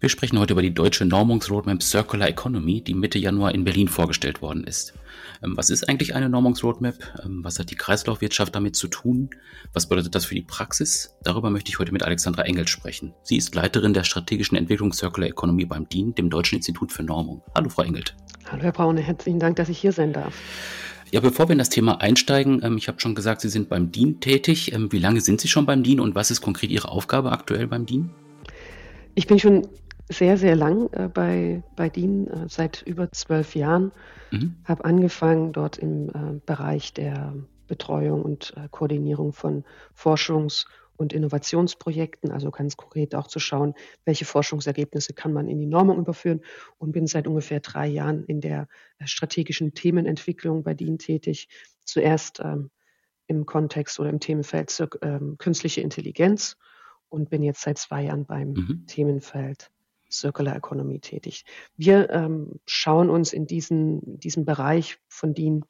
Wir sprechen heute über die deutsche Normungsroadmap Circular Economy, die Mitte Januar in Berlin vorgestellt worden ist. Ähm, was ist eigentlich eine Normungsroadmap? Ähm, was hat die Kreislaufwirtschaft damit zu tun? Was bedeutet das für die Praxis? Darüber möchte ich heute mit Alexandra Engels sprechen. Sie ist Leiterin der strategischen Entwicklung Circular Economy beim DIN, dem Deutschen Institut für Normung. Hallo, Frau Engelt. Hallo, Herr Braune. Herzlichen Dank, dass ich hier sein darf. Ja, bevor wir in das Thema einsteigen, ähm, ich habe schon gesagt, Sie sind beim DIN tätig. Wie lange sind Sie schon beim DIN und was ist konkret Ihre Aufgabe aktuell beim DIN? Ich bin schon sehr, sehr lang äh, bei, bei DIN, äh, seit über zwölf Jahren. Mhm. Habe angefangen dort im äh, Bereich der Betreuung und äh, Koordinierung von Forschungs- und Innovationsprojekten, also ganz konkret auch zu schauen, welche Forschungsergebnisse kann man in die Normung überführen und bin seit ungefähr drei Jahren in der äh, strategischen Themenentwicklung bei DIN tätig. Zuerst ähm, im Kontext oder im Themenfeld ähm, künstliche Intelligenz und bin jetzt seit zwei Jahren beim mhm. Themenfeld Circular Economy tätig. Wir ähm, schauen uns in diesen, diesem Bereich von DIN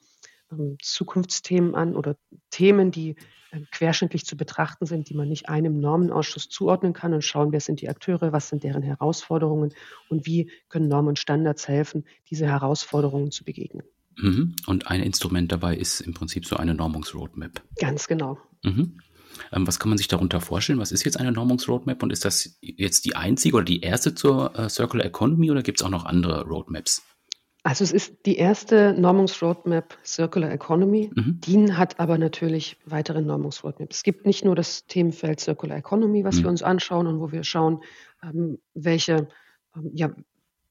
ähm, Zukunftsthemen an oder Themen, die äh, querschnittlich zu betrachten sind, die man nicht einem Normenausschuss zuordnen kann und schauen, wer sind die Akteure, was sind deren Herausforderungen und wie können Normen und Standards helfen, diese Herausforderungen zu begegnen. Mhm. Und ein Instrument dabei ist im Prinzip so eine Normungsroadmap. Ganz genau. Mhm. Ähm, was kann man sich darunter vorstellen? Was ist jetzt eine Normungsroadmap und ist das jetzt die einzige oder die erste zur äh, Circular Economy oder gibt es auch noch andere Roadmaps? Also es ist die erste Normungsroadmap Circular Economy. Mhm. DIN hat aber natürlich weitere Normungsroadmaps. Es gibt nicht nur das Themenfeld Circular Economy, was mhm. wir uns anschauen und wo wir schauen, ähm, welche, ähm, ja,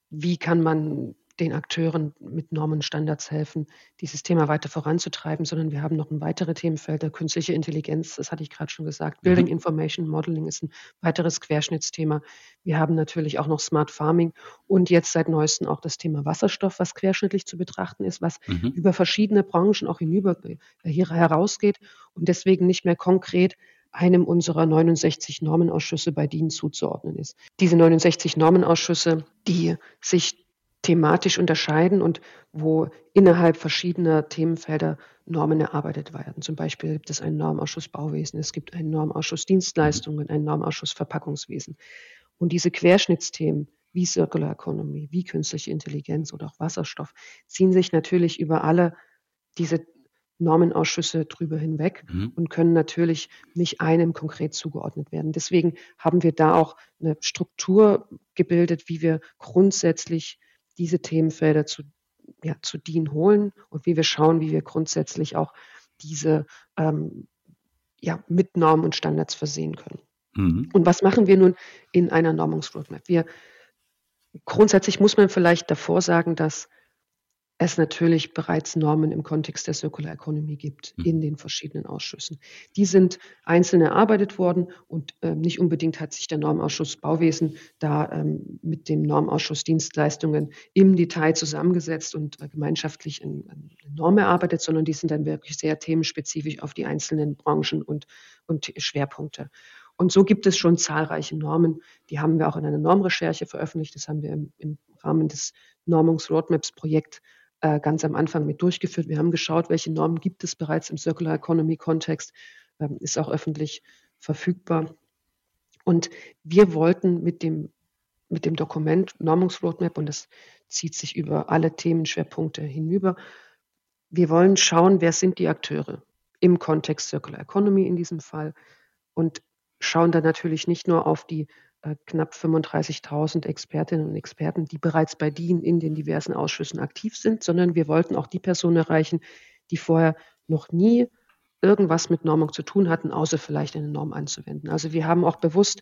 wie kann man den Akteuren mit Normenstandards helfen, dieses Thema weiter voranzutreiben, sondern wir haben noch ein weitere Themenfelder, künstliche Intelligenz, das hatte ich gerade schon gesagt. Building mhm. Information Modeling ist ein weiteres Querschnittsthema. Wir haben natürlich auch noch Smart Farming und jetzt seit neuestem auch das Thema Wasserstoff, was querschnittlich zu betrachten ist, was mhm. über verschiedene Branchen auch hinüber äh, hier herausgeht und deswegen nicht mehr konkret einem unserer 69 Normenausschüsse bei DIN zuzuordnen ist. Diese 69 Normenausschüsse, die sich thematisch unterscheiden und wo innerhalb verschiedener Themenfelder Normen erarbeitet werden. Zum Beispiel gibt es einen Normausschuss Bauwesen, es gibt einen Normausschuss Dienstleistungen, einen Normausschuss Verpackungswesen. Und diese Querschnittsthemen wie Circular Economy, wie künstliche Intelligenz oder auch Wasserstoff ziehen sich natürlich über alle diese Normenausschüsse drüber hinweg mhm. und können natürlich nicht einem konkret zugeordnet werden. Deswegen haben wir da auch eine Struktur gebildet, wie wir grundsätzlich diese Themenfelder zu, ja, zu DIN holen und wie wir schauen, wie wir grundsätzlich auch diese ähm, ja, mit Normen und Standards versehen können. Mhm. Und was machen wir nun in einer Normungsroadmap? Wir grundsätzlich muss man vielleicht davor sagen, dass es natürlich bereits Normen im Kontext der Circular Economy gibt hm. in den verschiedenen Ausschüssen. Die sind einzeln erarbeitet worden und äh, nicht unbedingt hat sich der Normausschuss Bauwesen da ähm, mit dem Normausschuss Dienstleistungen im Detail zusammengesetzt und äh, gemeinschaftlich eine Norm erarbeitet, sondern die sind dann wirklich sehr themenspezifisch auf die einzelnen Branchen und, und Schwerpunkte. Und so gibt es schon zahlreiche Normen. Die haben wir auch in einer Normrecherche veröffentlicht. Das haben wir im, im Rahmen des Normungs-Roadmaps-Projekt äh, ganz am Anfang mit durchgeführt. Wir haben geschaut, welche Normen gibt es bereits im Circular Economy Kontext, ähm, ist auch öffentlich verfügbar. Und wir wollten mit dem, mit dem Dokument Normungsroadmap, und das zieht sich über alle Themenschwerpunkte hinüber, wir wollen schauen, wer sind die Akteure im Kontext Circular Economy in diesem Fall und schauen dann natürlich nicht nur auf die äh, knapp 35.000 Expertinnen und Experten, die bereits bei DIN in den diversen Ausschüssen aktiv sind, sondern wir wollten auch die Personen erreichen, die vorher noch nie irgendwas mit Normung zu tun hatten, außer vielleicht eine Norm anzuwenden. Also wir haben auch bewusst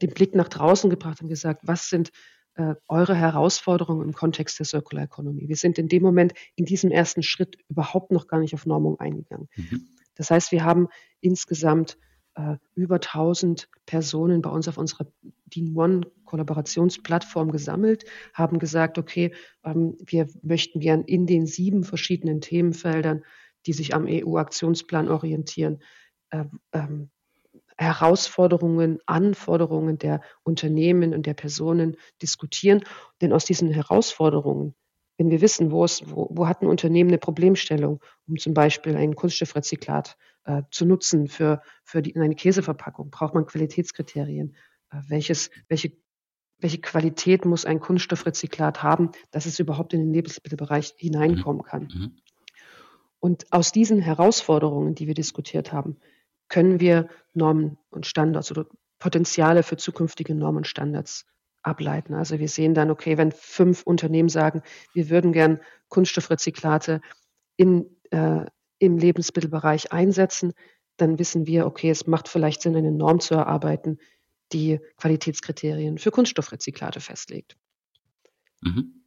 den Blick nach draußen gebracht und gesagt, was sind äh, eure Herausforderungen im Kontext der Circular Economy? Wir sind in dem Moment in diesem ersten Schritt überhaupt noch gar nicht auf Normung eingegangen. Mhm. Das heißt, wir haben insgesamt äh, über 1000 Personen bei uns auf unserer Dean One Kollaborationsplattform gesammelt, haben gesagt, okay, ähm, wir möchten gern in den sieben verschiedenen Themenfeldern, die sich am EU-Aktionsplan orientieren, äh, ähm, Herausforderungen, Anforderungen der Unternehmen und der Personen diskutieren. Denn aus diesen Herausforderungen wenn wir wissen, wo, es, wo, wo hat ein Unternehmen eine Problemstellung, um zum Beispiel ein Kunststoffrezyklat äh, zu nutzen für, für die, eine Käseverpackung, braucht man Qualitätskriterien. Äh, welches, welche, welche Qualität muss ein Kunststoffrezyklat haben, dass es überhaupt in den Lebensmittelbereich hineinkommen mhm. kann? Mhm. Und aus diesen Herausforderungen, die wir diskutiert haben, können wir Normen und Standards oder Potenziale für zukünftige Normen und Standards ableiten. Also wir sehen dann, okay, wenn fünf Unternehmen sagen, wir würden gern Kunststoffrezyklate in, äh, im Lebensmittelbereich einsetzen, dann wissen wir, okay, es macht vielleicht Sinn, eine Norm zu erarbeiten, die Qualitätskriterien für Kunststoffrezyklate festlegt. Mhm.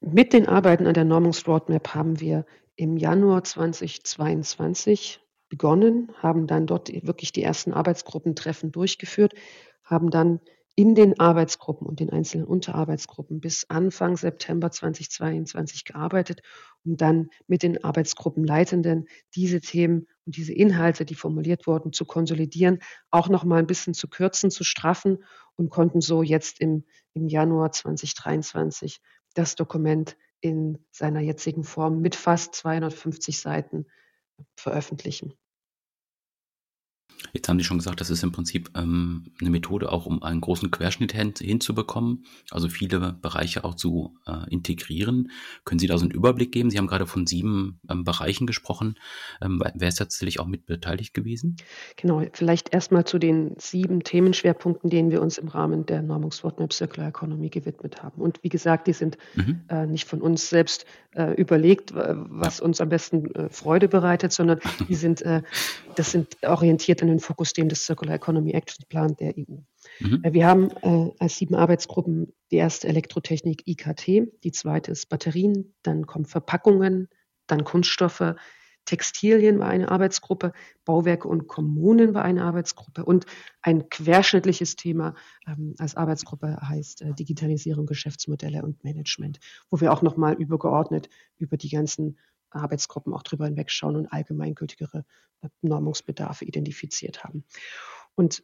Mit den Arbeiten an der Normungsroadmap haben wir im Januar 2022 begonnen, haben dann dort wirklich die ersten Arbeitsgruppentreffen durchgeführt, haben dann in den Arbeitsgruppen und den einzelnen Unterarbeitsgruppen bis Anfang September 2022 gearbeitet, um dann mit den Arbeitsgruppenleitenden diese Themen und diese Inhalte, die formuliert wurden, zu konsolidieren, auch noch mal ein bisschen zu kürzen, zu straffen und konnten so jetzt im, im Januar 2023 das Dokument in seiner jetzigen Form mit fast 250 Seiten veröffentlichen. Jetzt haben Sie schon gesagt, das ist im Prinzip ähm, eine Methode auch, um einen großen Querschnitt hin, hinzubekommen, also viele Bereiche auch zu äh, integrieren. Können Sie da so einen Überblick geben? Sie haben gerade von sieben ähm, Bereichen gesprochen. Ähm, wer ist tatsächlich auch mit beteiligt gewesen? Genau, vielleicht erstmal zu den sieben Themenschwerpunkten, denen wir uns im Rahmen der Normungsroadmap Circular Economy gewidmet haben. Und wie gesagt, die sind mhm. äh, nicht von uns selbst äh, überlegt, was uns am besten äh, Freude bereitet, sondern die sind, äh, das sind orientiert an den Fokusthemen des Circular Economy Action Plan der EU. Mhm. Äh, wir haben äh, als sieben Arbeitsgruppen die erste Elektrotechnik IKT, die zweite ist Batterien, dann kommen Verpackungen, dann Kunststoffe, Textilien war eine Arbeitsgruppe, Bauwerke und Kommunen war eine Arbeitsgruppe und ein querschnittliches Thema ähm, als Arbeitsgruppe heißt äh, Digitalisierung, Geschäftsmodelle und Management, wo wir auch nochmal übergeordnet über die ganzen Arbeitsgruppen auch drüber hinwegschauen und allgemeingültigere äh, Normungsbedarfe identifiziert haben. Und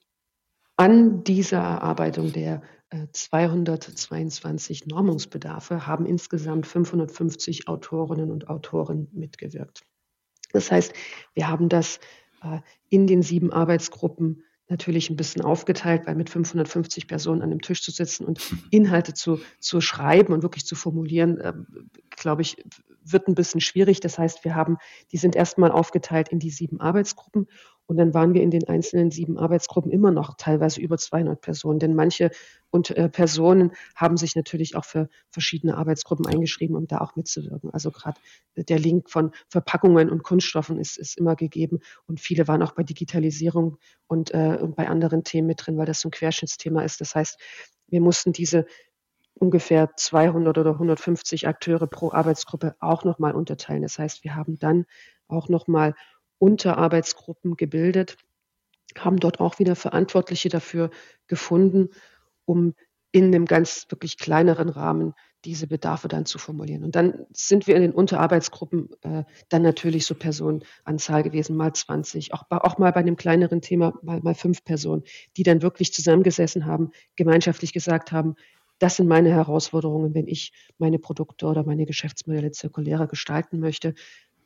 an dieser Erarbeitung der 222 äh, Normungsbedarfe haben insgesamt 550 Autorinnen und Autoren mitgewirkt. Das heißt, wir haben das äh, in den sieben Arbeitsgruppen natürlich ein bisschen aufgeteilt, weil mit 550 Personen an dem Tisch zu sitzen und Inhalte zu, zu schreiben und wirklich zu formulieren, glaube ich, wird ein bisschen schwierig. Das heißt, wir haben, die sind erstmal aufgeteilt in die sieben Arbeitsgruppen und dann waren wir in den einzelnen sieben Arbeitsgruppen immer noch teilweise über 200 Personen, denn manche und, äh, Personen haben sich natürlich auch für verschiedene Arbeitsgruppen eingeschrieben, um da auch mitzuwirken. Also gerade der Link von Verpackungen und Kunststoffen ist, ist immer gegeben und viele waren auch bei Digitalisierung und, äh, und bei anderen Themen mit drin, weil das so ein Querschnittsthema ist. Das heißt, wir mussten diese ungefähr 200 oder 150 Akteure pro Arbeitsgruppe auch nochmal unterteilen. Das heißt, wir haben dann auch nochmal Unterarbeitsgruppen gebildet, haben dort auch wieder Verantwortliche dafür gefunden, um in einem ganz wirklich kleineren Rahmen diese Bedarfe dann zu formulieren. Und dann sind wir in den Unterarbeitsgruppen äh, dann natürlich so Personenanzahl gewesen, mal 20, auch, auch mal bei einem kleineren Thema mal, mal fünf Personen, die dann wirklich zusammengesessen haben, gemeinschaftlich gesagt haben, das sind meine Herausforderungen, wenn ich meine Produkte oder meine Geschäftsmodelle zirkulärer gestalten möchte.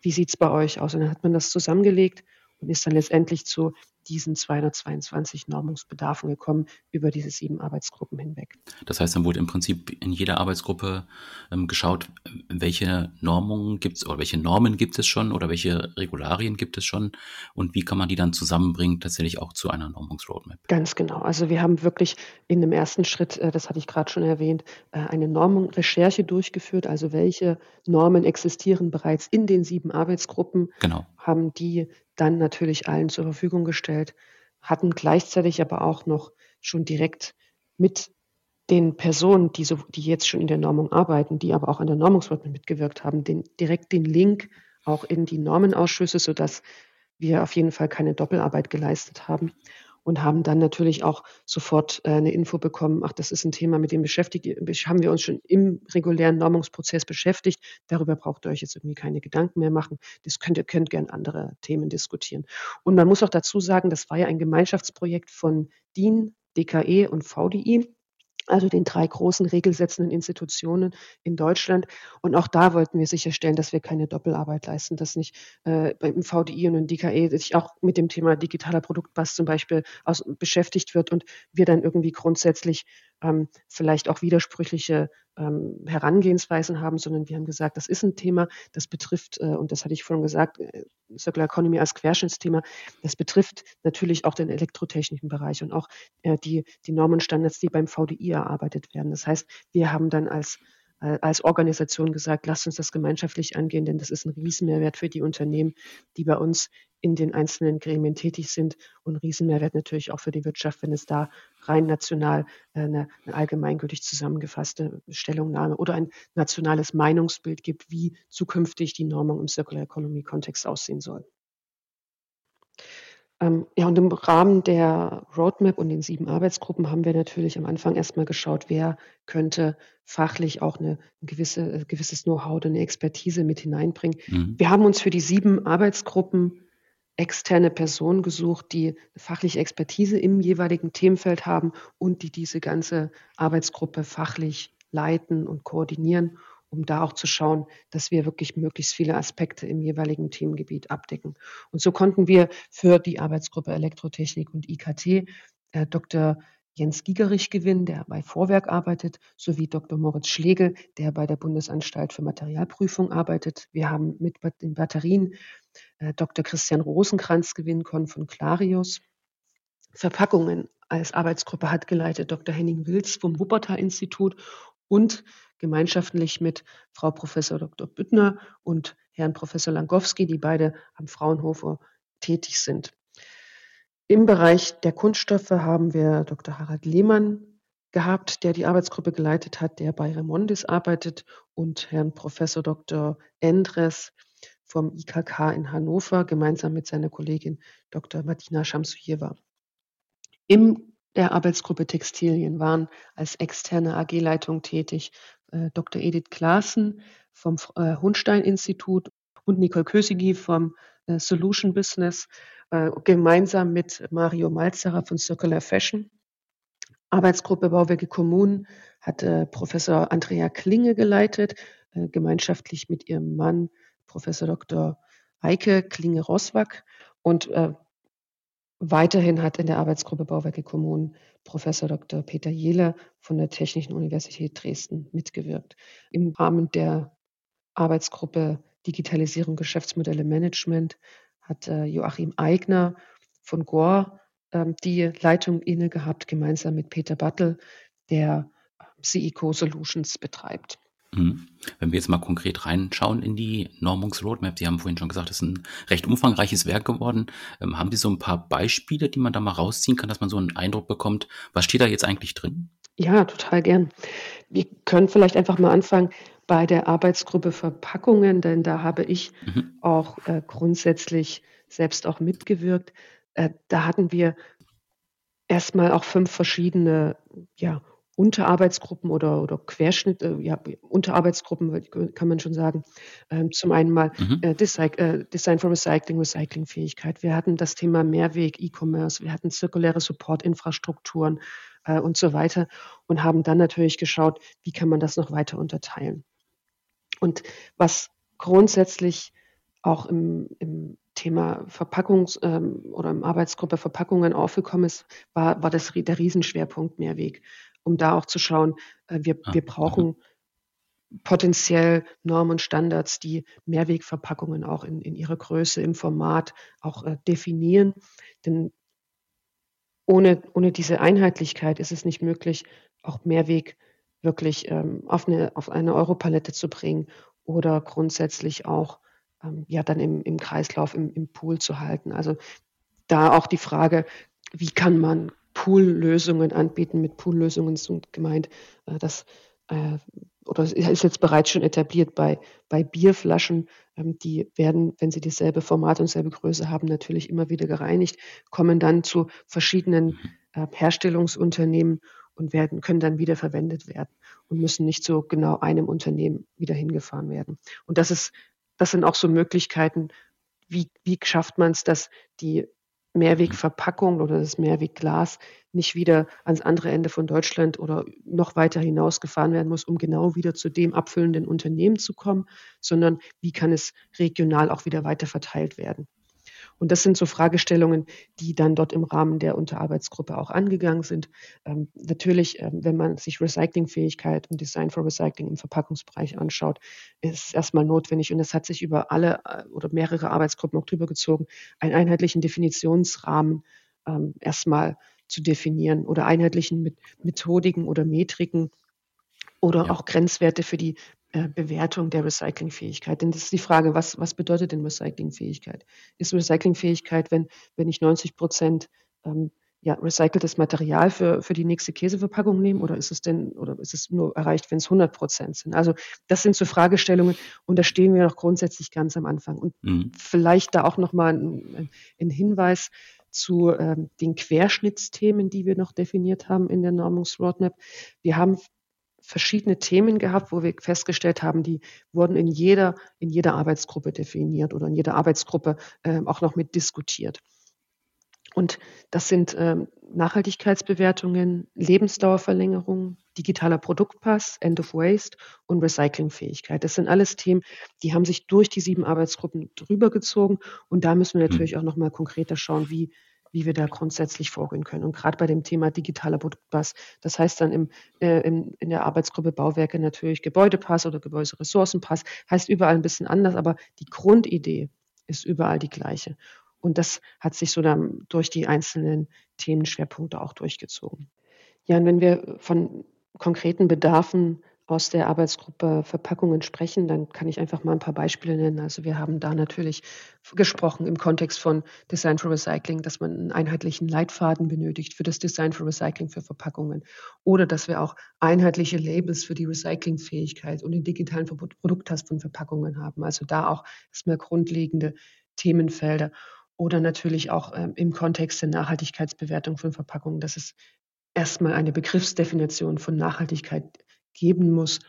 Wie sieht es bei euch aus? Und dann hat man das zusammengelegt und ist dann letztendlich zu diesen 222 Normungsbedarfen gekommen über diese sieben Arbeitsgruppen hinweg. Das heißt, dann wurde im Prinzip in jeder Arbeitsgruppe ähm, geschaut, welche Normungen gibt es oder welche Normen gibt es schon oder welche Regularien gibt es schon und wie kann man die dann zusammenbringen, tatsächlich auch zu einer Normungsroadmap. Ganz genau. Also wir haben wirklich in dem ersten Schritt, äh, das hatte ich gerade schon erwähnt, äh, eine Normrecherche durchgeführt. Also welche Normen existieren bereits in den sieben Arbeitsgruppen, genau. haben die dann natürlich allen zur Verfügung gestellt, hatten gleichzeitig aber auch noch schon direkt mit den Personen, die, so, die jetzt schon in der Normung arbeiten, die aber auch an der Normungsordnung mitgewirkt haben, den, direkt den Link auch in die Normenausschüsse, sodass wir auf jeden Fall keine Doppelarbeit geleistet haben und haben dann natürlich auch sofort äh, eine Info bekommen, ach, das ist ein Thema, mit dem beschäftigt, haben wir uns schon im regulären Normungsprozess beschäftigt. Darüber braucht ihr euch jetzt irgendwie keine Gedanken mehr machen. Das könnt ihr könnt gern andere Themen diskutieren. Und man muss auch dazu sagen, das war ja ein Gemeinschaftsprojekt von DIN, DKE und VDI also den drei großen regelsetzenden Institutionen in Deutschland. Und auch da wollten wir sicherstellen, dass wir keine Doppelarbeit leisten, dass nicht äh, beim VDI und im DKE sich auch mit dem Thema digitaler Produktpass zum Beispiel aus, beschäftigt wird und wir dann irgendwie grundsätzlich ähm, vielleicht auch widersprüchliche ähm, Herangehensweisen haben, sondern wir haben gesagt, das ist ein Thema, das betrifft, äh, und das hatte ich vorhin gesagt, äh, Circular Economy als Querschnittsthema, das betrifft natürlich auch den elektrotechnischen Bereich und auch äh, die, die Normenstandards, die beim VDI erarbeitet werden. Das heißt, wir haben dann als äh, als Organisation gesagt, lasst uns das gemeinschaftlich angehen, denn das ist ein Riesenmehrwert für die Unternehmen, die bei uns in den einzelnen Gremien tätig sind und Riesenmehrwert natürlich auch für die Wirtschaft, wenn es da rein national äh, eine, eine allgemeingültig zusammengefasste Stellungnahme oder ein nationales Meinungsbild gibt, wie zukünftig die Normung im Circular Economy Kontext aussehen soll. Ähm, ja, und im Rahmen der Roadmap und den sieben Arbeitsgruppen haben wir natürlich am Anfang erstmal geschaut, wer könnte fachlich auch eine, ein gewisse, äh, gewisses Know-how oder eine Expertise mit hineinbringen. Mhm. Wir haben uns für die sieben Arbeitsgruppen externe Personen gesucht, die fachliche Expertise im jeweiligen Themenfeld haben und die diese ganze Arbeitsgruppe fachlich leiten und koordinieren um da auch zu schauen, dass wir wirklich möglichst viele Aspekte im jeweiligen Themengebiet abdecken. Und so konnten wir für die Arbeitsgruppe Elektrotechnik und IKT äh, Dr. Jens Gigerich gewinnen, der bei Vorwerk arbeitet, sowie Dr. Moritz Schlegel, der bei der Bundesanstalt für Materialprüfung arbeitet. Wir haben mit den Batterien äh, Dr. Christian Rosenkranz gewinnen können von Clarius. Verpackungen als Arbeitsgruppe hat geleitet Dr. Henning Wilz vom Wuppertal-Institut und gemeinschaftlich mit Frau Professor Dr. Büttner und Herrn Professor Langowski, die beide am Fraunhofer tätig sind. Im Bereich der Kunststoffe haben wir Dr. Harald Lehmann gehabt, der die Arbeitsgruppe geleitet hat, der bei Remondis arbeitet und Herrn Professor Dr. Endres vom IKK in Hannover gemeinsam mit seiner Kollegin Dr. Martina Schamsujewa. Im der Arbeitsgruppe Textilien waren als externe AG-Leitung tätig äh, Dr. Edith Klaassen vom äh, Hundstein-Institut und Nicole Kösigi vom Solution Business, äh, gemeinsam mit Mario Malzerer von Circular Fashion. Arbeitsgruppe Bauwerke Kommunen hat äh, Professor Andrea Klinge geleitet, äh, gemeinschaftlich mit ihrem Mann Professor Dr. Eike Klinge-Roswag und Weiterhin hat in der Arbeitsgruppe Bauwerke Kommunen Professor Dr. Peter Jehler von der Technischen Universität Dresden mitgewirkt. Im Rahmen der Arbeitsgruppe Digitalisierung Geschäftsmodelle Management hat äh, Joachim Eigner von GOR ähm, die Leitung inne gehabt, gemeinsam mit Peter Battel, der CECO Solutions betreibt. Mhm. Wenn wir jetzt mal konkret reinschauen in die Normungsroadmap, Sie haben vorhin schon gesagt, es ist ein recht umfangreiches Werk geworden. Ähm, haben Sie so ein paar Beispiele, die man da mal rausziehen kann, dass man so einen Eindruck bekommt, was steht da jetzt eigentlich drin? Ja, total gern. Wir können vielleicht einfach mal anfangen bei der Arbeitsgruppe Verpackungen, denn da habe ich mhm. auch äh, grundsätzlich selbst auch mitgewirkt. Äh, da hatten wir erstmal auch fünf verschiedene ja, Unterarbeitsgruppen oder, oder Querschnitt, äh, ja, Unterarbeitsgruppen kann man schon sagen. Ähm, zum einen mal mhm. äh, Design, äh, Design for Recycling, Recyclingfähigkeit. Wir hatten das Thema Mehrweg, E-Commerce, wir hatten zirkuläre Supportinfrastrukturen äh, und so weiter und haben dann natürlich geschaut, wie kann man das noch weiter unterteilen. Und was grundsätzlich auch im, im Thema Verpackungs- ähm, oder im Arbeitsgruppe Verpackungen aufgekommen ist, war, war das der Riesenschwerpunkt Mehrweg um da auch zu schauen, äh, wir, ah, wir brauchen okay. potenziell Normen und Standards, die Mehrwegverpackungen auch in, in ihrer Größe, im Format auch äh, definieren. Denn ohne, ohne diese Einheitlichkeit ist es nicht möglich, auch Mehrweg wirklich ähm, auf, eine, auf eine Europalette zu bringen oder grundsätzlich auch ähm, ja dann im, im Kreislauf, im, im Pool zu halten. Also da auch die Frage, wie kann man Pool-Lösungen anbieten. Mit Pool-Lösungen ist gemeint, äh, dass äh, oder ist jetzt bereits schon etabliert bei, bei Bierflaschen. Ähm, die werden, wenn sie dieselbe Format und dieselbe Größe haben, natürlich immer wieder gereinigt, kommen dann zu verschiedenen äh, Herstellungsunternehmen und werden, können dann wieder verwendet werden und müssen nicht zu genau einem Unternehmen wieder hingefahren werden. Und das ist, das sind auch so Möglichkeiten, wie, wie schafft man es, dass die Mehrwegverpackung oder das Mehrwegglas nicht wieder ans andere Ende von Deutschland oder noch weiter hinaus gefahren werden muss, um genau wieder zu dem abfüllenden Unternehmen zu kommen, sondern wie kann es regional auch wieder weiter verteilt werden. Und das sind so Fragestellungen, die dann dort im Rahmen der Unterarbeitsgruppe auch angegangen sind. Ähm, natürlich, ähm, wenn man sich Recyclingfähigkeit und Design for Recycling im Verpackungsbereich anschaut, ist es erstmal notwendig, und das hat sich über alle äh, oder mehrere Arbeitsgruppen auch drüber gezogen, einen einheitlichen Definitionsrahmen ähm, erstmal zu definieren oder einheitlichen Methodiken oder Metriken oder ja. auch Grenzwerte für die Bewertung der Recyclingfähigkeit. Denn das ist die Frage, was, was bedeutet denn Recyclingfähigkeit? Ist Recyclingfähigkeit, wenn, wenn ich 90 Prozent ähm, ja, recyceltes Material für, für die nächste Käseverpackung nehme oder ist es denn, oder ist es nur erreicht, wenn es 100 Prozent sind? Also das sind so Fragestellungen und da stehen wir noch grundsätzlich ganz am Anfang. Und mhm. vielleicht da auch nochmal ein, ein Hinweis zu ähm, den Querschnittsthemen, die wir noch definiert haben in der Normungsroadmap. Wir haben verschiedene Themen gehabt, wo wir festgestellt haben, die wurden in jeder, in jeder Arbeitsgruppe definiert oder in jeder Arbeitsgruppe äh, auch noch mit diskutiert. Und das sind ähm, Nachhaltigkeitsbewertungen, Lebensdauerverlängerung, digitaler Produktpass, End of Waste und Recyclingfähigkeit. Das sind alles Themen, die haben sich durch die sieben Arbeitsgruppen drüber gezogen. Und da müssen wir hm. natürlich auch noch mal konkreter schauen, wie, wie wir da grundsätzlich vorgehen können. Und gerade bei dem Thema digitaler Produktpass, das heißt dann im, äh, in, in der Arbeitsgruppe Bauwerke natürlich Gebäudepass oder Gebäuderessourcenpass, heißt überall ein bisschen anders, aber die Grundidee ist überall die gleiche. Und das hat sich so dann durch die einzelnen Themenschwerpunkte auch durchgezogen. Ja, und wenn wir von konkreten Bedarfen aus der Arbeitsgruppe Verpackungen sprechen, dann kann ich einfach mal ein paar Beispiele nennen. Also wir haben da natürlich gesprochen im Kontext von Design for Recycling, dass man einen einheitlichen Leitfaden benötigt für das Design for Recycling für Verpackungen oder dass wir auch einheitliche Labels für die Recyclingfähigkeit und den digitalen Produkttest von Verpackungen haben. Also da auch erstmal grundlegende Themenfelder oder natürlich auch ähm, im Kontext der Nachhaltigkeitsbewertung von Verpackungen, dass es erstmal eine Begriffsdefinition von Nachhaltigkeit geben muss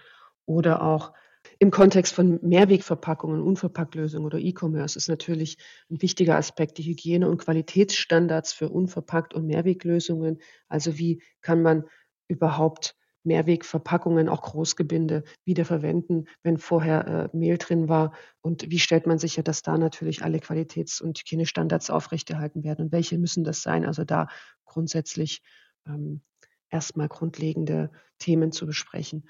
oder auch im Kontext von Mehrwegverpackungen, Unverpacklösungen oder E-Commerce ist natürlich ein wichtiger Aspekt die Hygiene- und Qualitätsstandards für Unverpackt- und Mehrweglösungen. Also wie kann man überhaupt Mehrwegverpackungen, auch Großgebinde, wiederverwenden, wenn vorher äh, Mehl drin war? Und wie stellt man sicher, dass da natürlich alle Qualitäts- und Hygienestandards aufrechterhalten werden? Und welche müssen das sein? Also da grundsätzlich ähm, erstmal grundlegende Themen zu besprechen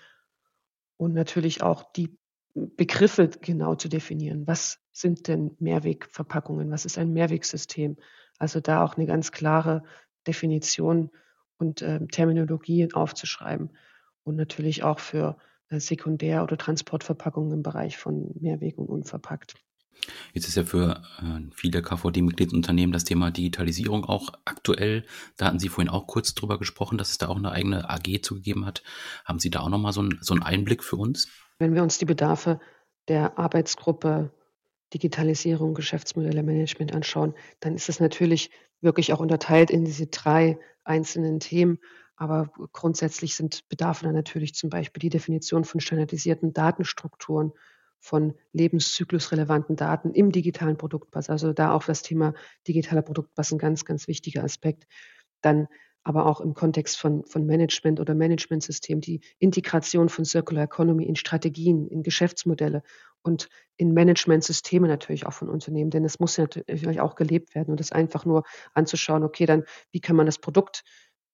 und natürlich auch die Begriffe genau zu definieren. Was sind denn Mehrwegverpackungen? Was ist ein Mehrwegsystem? Also da auch eine ganz klare Definition und äh, Terminologie aufzuschreiben und natürlich auch für äh, Sekundär- oder Transportverpackungen im Bereich von Mehrweg und unverpackt. Jetzt ist ja für äh, viele KVD-Mitgliedsunternehmen das Thema Digitalisierung auch aktuell. Da hatten Sie vorhin auch kurz drüber gesprochen, dass es da auch eine eigene AG zugegeben hat. Haben Sie da auch nochmal so, ein, so einen Einblick für uns? Wenn wir uns die Bedarfe der Arbeitsgruppe Digitalisierung, Geschäftsmodelle, Management anschauen, dann ist es natürlich wirklich auch unterteilt in diese drei einzelnen Themen. Aber grundsätzlich sind Bedarfe dann natürlich zum Beispiel die Definition von standardisierten Datenstrukturen von lebenszyklusrelevanten Daten im digitalen Produktpass. Also da auch das Thema digitaler Produktpass ein ganz, ganz wichtiger Aspekt. Dann aber auch im Kontext von, von Management oder Managementsystem, die Integration von Circular Economy in Strategien, in Geschäftsmodelle und in Managementsysteme natürlich auch von Unternehmen, denn es muss natürlich auch gelebt werden und das einfach nur anzuschauen, okay, dann wie kann man das Produkt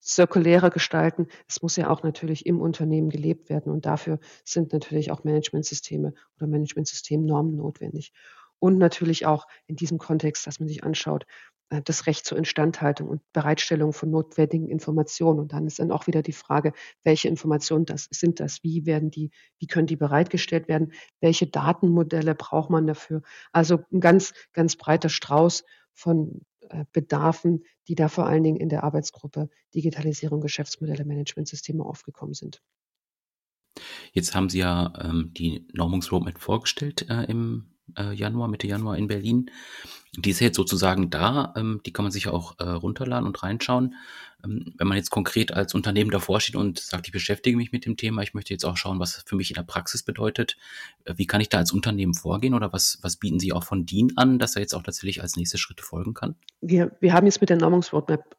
zirkulärer gestalten. Es muss ja auch natürlich im Unternehmen gelebt werden und dafür sind natürlich auch Managementsysteme oder Managementsystemnormen notwendig. Und natürlich auch in diesem Kontext, dass man sich anschaut, äh, das Recht zur Instandhaltung und Bereitstellung von notwendigen Informationen. Und dann ist dann auch wieder die Frage, welche Informationen das sind das? Wie werden die, wie können die bereitgestellt werden? Welche Datenmodelle braucht man dafür? Also ein ganz, ganz breiter Strauß von Bedarfen, die da vor allen Dingen in der Arbeitsgruppe Digitalisierung, Geschäftsmodelle, Managementsysteme aufgekommen sind. Jetzt haben Sie ja ähm, die Normungsroadmap vorgestellt äh, im äh, Januar, Mitte Januar in Berlin. Die ist jetzt sozusagen da, ähm, die kann man sich auch äh, runterladen und reinschauen. Ähm, wenn man jetzt konkret als Unternehmen davor steht und sagt, ich beschäftige mich mit dem Thema, ich möchte jetzt auch schauen, was für mich in der Praxis bedeutet, äh, wie kann ich da als Unternehmen vorgehen oder was, was bieten Sie auch von DIN an, dass er jetzt auch tatsächlich als nächste Schritte folgen kann? Wir, wir haben jetzt mit der Normungsroadmap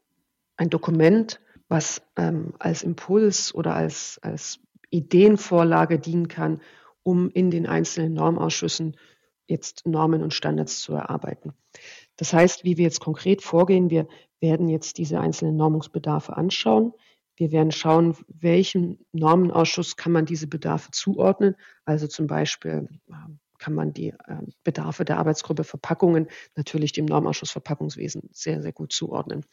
ein Dokument, was ähm, als Impuls oder als, als Ideenvorlage dienen kann, um in den einzelnen Normausschüssen jetzt Normen und Standards zu erarbeiten. Das heißt, wie wir jetzt konkret vorgehen, wir werden jetzt diese einzelnen Normungsbedarfe anschauen. Wir werden schauen, welchem Normenausschuss kann man diese Bedarfe zuordnen. Also zum Beispiel ähm, kann man die ähm, Bedarfe der Arbeitsgruppe Verpackungen natürlich dem Normausschuss Verpackungswesen sehr, sehr gut zuordnen.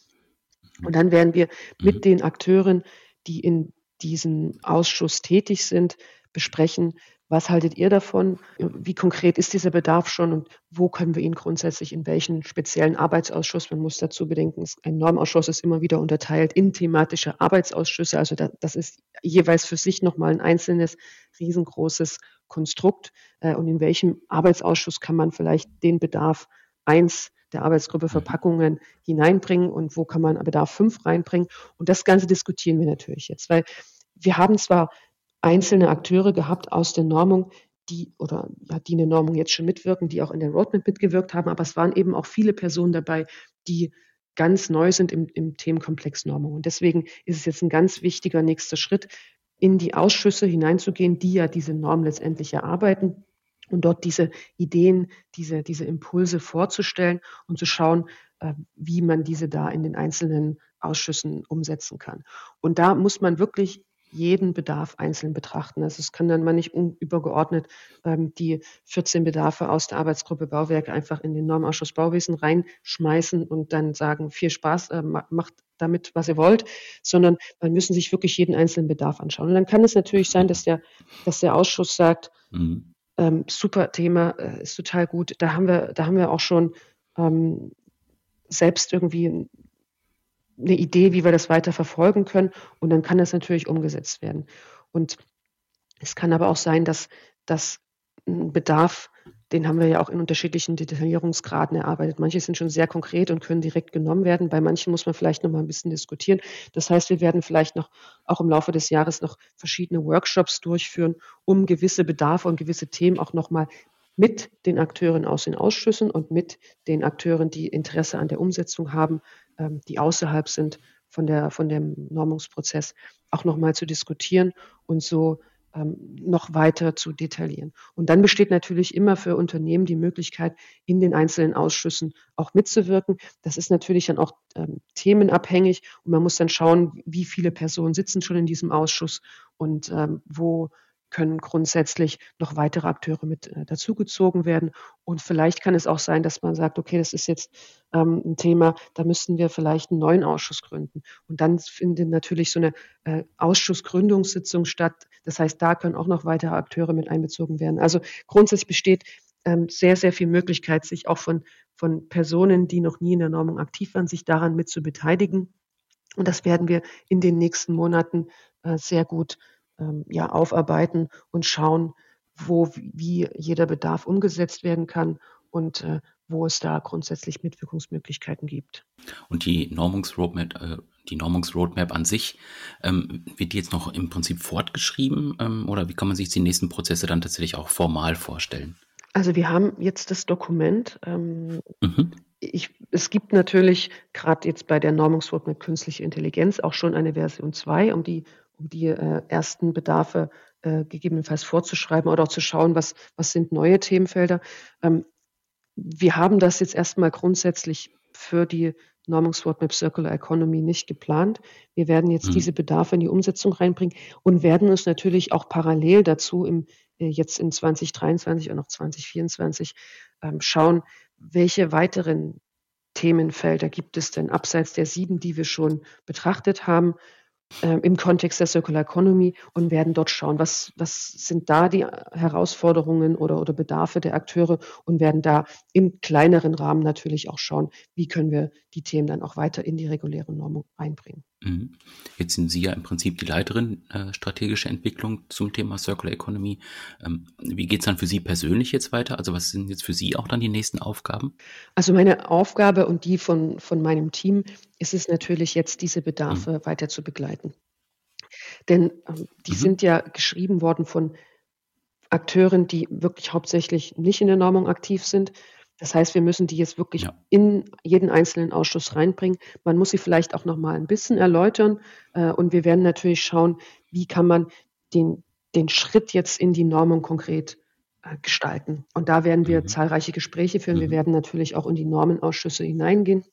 Und dann werden wir mit mhm. den Akteuren, die in diesem Ausschuss tätig sind, besprechen, was haltet ihr davon? Wie konkret ist dieser Bedarf schon und wo können wir ihn grundsätzlich in welchen speziellen Arbeitsausschuss? Man muss dazu bedenken, ein Normausschuss ist immer wieder unterteilt in thematische Arbeitsausschüsse. Also das ist jeweils für sich nochmal ein einzelnes riesengroßes Konstrukt. Äh, und in welchem Arbeitsausschuss kann man vielleicht den Bedarf eins der Arbeitsgruppe Verpackungen hineinbringen und wo kann man Bedarf fünf reinbringen? Und das Ganze diskutieren wir natürlich jetzt, weil wir haben zwar einzelne Akteure gehabt aus der Normung, die oder ja, die in der Normung jetzt schon mitwirken, die auch in der Roadmap mitgewirkt haben, aber es waren eben auch viele Personen dabei, die ganz neu sind im, im Themenkomplex Normung. Und deswegen ist es jetzt ein ganz wichtiger nächster Schritt, in die Ausschüsse hineinzugehen, die ja diese Norm letztendlich erarbeiten und dort diese Ideen, diese, diese Impulse vorzustellen und zu schauen, äh, wie man diese da in den einzelnen Ausschüssen umsetzen kann. Und da muss man wirklich jeden Bedarf einzeln betrachten. Also es kann dann mal nicht übergeordnet ähm, die 14 Bedarfe aus der Arbeitsgruppe Bauwerk einfach in den Normausschuss Bauwesen reinschmeißen und dann sagen, viel Spaß, äh, macht damit, was ihr wollt, sondern man müssen sich wirklich jeden einzelnen Bedarf anschauen. Und dann kann es natürlich sein, dass der, dass der Ausschuss sagt, mhm. ähm, super Thema, äh, ist total gut. Da haben wir, da haben wir auch schon ähm, selbst irgendwie eine Idee, wie wir das weiter verfolgen können. Und dann kann das natürlich umgesetzt werden. Und es kann aber auch sein, dass, ein Bedarf, den haben wir ja auch in unterschiedlichen Detaillierungsgraden erarbeitet. Manche sind schon sehr konkret und können direkt genommen werden. Bei manchen muss man vielleicht noch mal ein bisschen diskutieren. Das heißt, wir werden vielleicht noch auch im Laufe des Jahres noch verschiedene Workshops durchführen, um gewisse Bedarfe und gewisse Themen auch noch mal mit den Akteuren aus den Ausschüssen und mit den Akteuren, die Interesse an der Umsetzung haben, ähm, die außerhalb sind von, der, von dem Normungsprozess, auch nochmal zu diskutieren und so ähm, noch weiter zu detaillieren. Und dann besteht natürlich immer für Unternehmen die Möglichkeit, in den einzelnen Ausschüssen auch mitzuwirken. Das ist natürlich dann auch ähm, themenabhängig und man muss dann schauen, wie viele Personen sitzen schon in diesem Ausschuss und ähm, wo können grundsätzlich noch weitere Akteure mit äh, dazugezogen werden. Und vielleicht kann es auch sein, dass man sagt, okay, das ist jetzt ähm, ein Thema, da müssten wir vielleicht einen neuen Ausschuss gründen. Und dann findet natürlich so eine äh, Ausschussgründungssitzung statt. Das heißt, da können auch noch weitere Akteure mit einbezogen werden. Also grundsätzlich besteht ähm, sehr, sehr viel Möglichkeit, sich auch von, von Personen, die noch nie in der Normung aktiv waren, sich daran mit zu beteiligen. Und das werden wir in den nächsten Monaten äh, sehr gut ähm, ja, aufarbeiten und schauen, wo, wie jeder Bedarf umgesetzt werden kann und äh, wo es da grundsätzlich Mitwirkungsmöglichkeiten gibt. Und die Normungsroadmap, äh, die Normungsroadmap an sich, ähm, wird die jetzt noch im Prinzip fortgeschrieben ähm, oder wie kann man sich die nächsten Prozesse dann tatsächlich auch formal vorstellen? Also wir haben jetzt das Dokument. Ähm, mhm. ich, es gibt natürlich gerade jetzt bei der Normungsroadmap künstliche Intelligenz auch schon eine Version 2, um die um die äh, ersten Bedarfe äh, gegebenenfalls vorzuschreiben oder auch zu schauen, was, was sind neue Themenfelder. Ähm, wir haben das jetzt erstmal grundsätzlich für die Normungsroadmap Circular Economy nicht geplant. Wir werden jetzt mhm. diese Bedarfe in die Umsetzung reinbringen und werden uns natürlich auch parallel dazu im, äh, jetzt in 2023 und auch 2024 ähm, schauen, welche weiteren Themenfelder gibt es denn abseits der sieben, die wir schon betrachtet haben, äh, im Kontext der Circular Economy und werden dort schauen, was, was sind da die Herausforderungen oder, oder Bedarfe der Akteure und werden da im kleineren Rahmen natürlich auch schauen, wie können wir die Themen dann auch weiter in die reguläre Normung einbringen. Mhm. Jetzt sind Sie ja im Prinzip die Leiterin äh, strategische Entwicklung zum Thema Circular Economy. Ähm, wie geht es dann für Sie persönlich jetzt weiter? Also was sind jetzt für Sie auch dann die nächsten Aufgaben? Also meine Aufgabe und die von, von meinem Team ist es natürlich jetzt, diese Bedarfe mhm. weiter zu begleiten. Denn ähm, die mhm. sind ja geschrieben worden von Akteuren, die wirklich hauptsächlich nicht in der Normung aktiv sind, das heißt, wir müssen die jetzt wirklich ja. in jeden einzelnen Ausschuss reinbringen. Man muss sie vielleicht auch noch mal ein bisschen erläutern. Äh, und wir werden natürlich schauen, wie kann man den, den Schritt jetzt in die Normung konkret äh, gestalten. Und da werden wir mhm. zahlreiche Gespräche führen. Mhm. Wir werden natürlich auch in die Normenausschüsse hineingehen,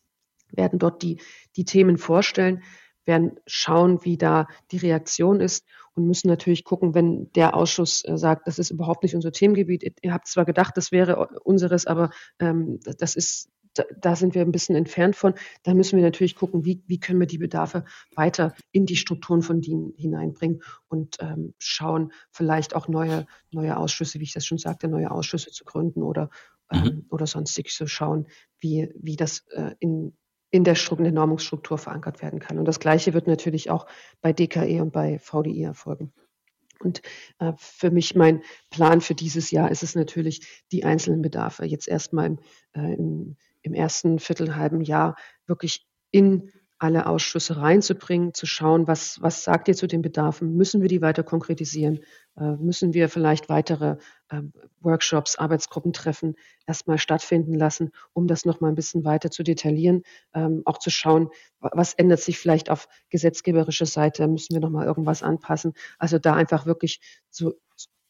werden dort die, die Themen vorstellen, werden schauen, wie da die Reaktion ist und müssen natürlich gucken, wenn der Ausschuss äh, sagt, das ist überhaupt nicht unser Themengebiet. Ihr habt zwar gedacht, das wäre unseres, aber ähm, das ist da, da, sind wir ein bisschen entfernt von. Da müssen wir natürlich gucken, wie, wie können wir die Bedarfe weiter in die Strukturen von DIN hineinbringen und ähm, schauen, vielleicht auch neue, neue Ausschüsse, wie ich das schon sagte, neue Ausschüsse zu gründen oder, ähm, mhm. oder sonstig zu schauen, wie, wie das äh, in, in der, in der Normungsstruktur verankert werden kann. Und das Gleiche wird natürlich auch bei DKE und bei VDI erfolgen. Und äh, für mich mein Plan für dieses Jahr ist es natürlich, die einzelnen Bedarfe jetzt erstmal im, äh, im, im ersten Viertelhalben Jahr wirklich in alle Ausschüsse reinzubringen, zu schauen, was, was sagt ihr zu den Bedarfen? Müssen wir die weiter konkretisieren? Äh, müssen wir vielleicht weitere äh, Workshops, Arbeitsgruppentreffen erstmal stattfinden lassen, um das nochmal ein bisschen weiter zu detaillieren, ähm, auch zu schauen, was ändert sich vielleicht auf gesetzgeberischer Seite? Müssen wir nochmal irgendwas anpassen? Also da einfach wirklich so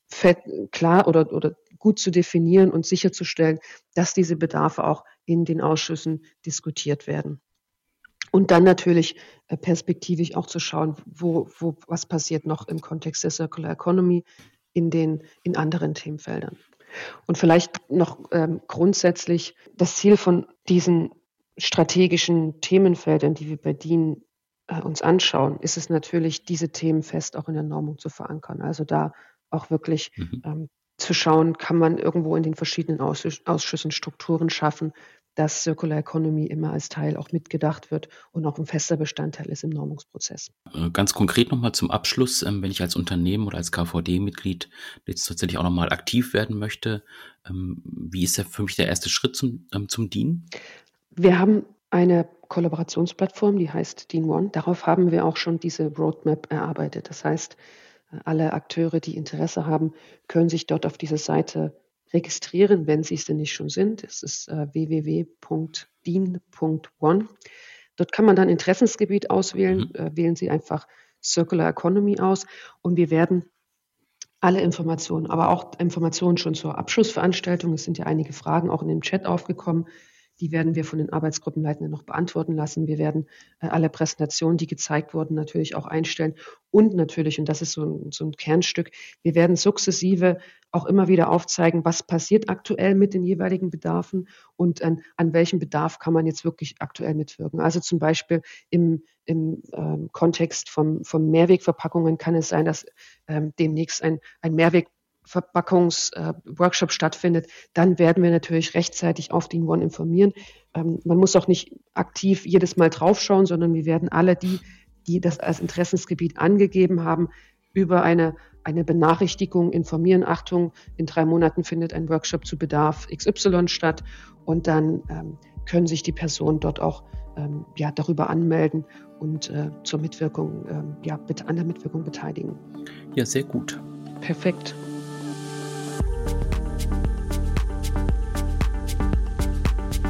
fett, klar oder, oder gut zu definieren und sicherzustellen, dass diese Bedarfe auch in den Ausschüssen diskutiert werden. Und dann natürlich äh, perspektivisch auch zu schauen, wo, wo, was passiert noch im Kontext der Circular Economy in den, in anderen Themenfeldern. Und vielleicht noch ähm, grundsätzlich das Ziel von diesen strategischen Themenfeldern, die wir bei DIN äh, uns anschauen, ist es natürlich, diese Themen fest auch in der Normung zu verankern. Also da auch wirklich mhm. ähm, zu schauen, kann man irgendwo in den verschiedenen Ausschüssen Strukturen schaffen, dass Circular Economy immer als Teil auch mitgedacht wird und auch ein fester Bestandteil ist im Normungsprozess. Äh, ganz konkret nochmal zum Abschluss, ähm, wenn ich als Unternehmen oder als KVD-Mitglied jetzt tatsächlich auch nochmal aktiv werden möchte, ähm, wie ist für mich der erste Schritt zum, ähm, zum DIN? Wir haben eine Kollaborationsplattform, die heißt DIN One. Darauf haben wir auch schon diese Roadmap erarbeitet. Das heißt, alle Akteure, die Interesse haben, können sich dort auf diese Seite registrieren, wenn Sie es denn nicht schon sind. Es ist äh, www.dean.one. Dort kann man dann Interessensgebiet auswählen. Mhm. Äh, wählen Sie einfach Circular Economy aus und wir werden alle Informationen, aber auch Informationen schon zur Abschlussveranstaltung. Es sind ja einige Fragen auch in dem Chat aufgekommen. Die werden wir von den Arbeitsgruppenleitenden noch beantworten lassen. Wir werden äh, alle Präsentationen, die gezeigt wurden, natürlich auch einstellen. Und natürlich, und das ist so ein, so ein Kernstück, wir werden sukzessive auch immer wieder aufzeigen, was passiert aktuell mit den jeweiligen Bedarfen und an, an welchem Bedarf kann man jetzt wirklich aktuell mitwirken. Also zum Beispiel im, im ähm, Kontext von, von Mehrwegverpackungen kann es sein, dass ähm, demnächst ein, ein Mehrweg Verpackungsworkshop äh, stattfindet, dann werden wir natürlich rechtzeitig auf den One informieren. Ähm, man muss auch nicht aktiv jedes Mal draufschauen, sondern wir werden alle die, die das als Interessensgebiet angegeben haben, über eine, eine Benachrichtigung informieren. Achtung, in drei Monaten findet ein Workshop zu Bedarf XY statt und dann ähm, können sich die Personen dort auch ähm, ja, darüber anmelden und äh, zur Mitwirkung, ähm, ja, an der Mitwirkung beteiligen. Ja, sehr gut. Perfekt.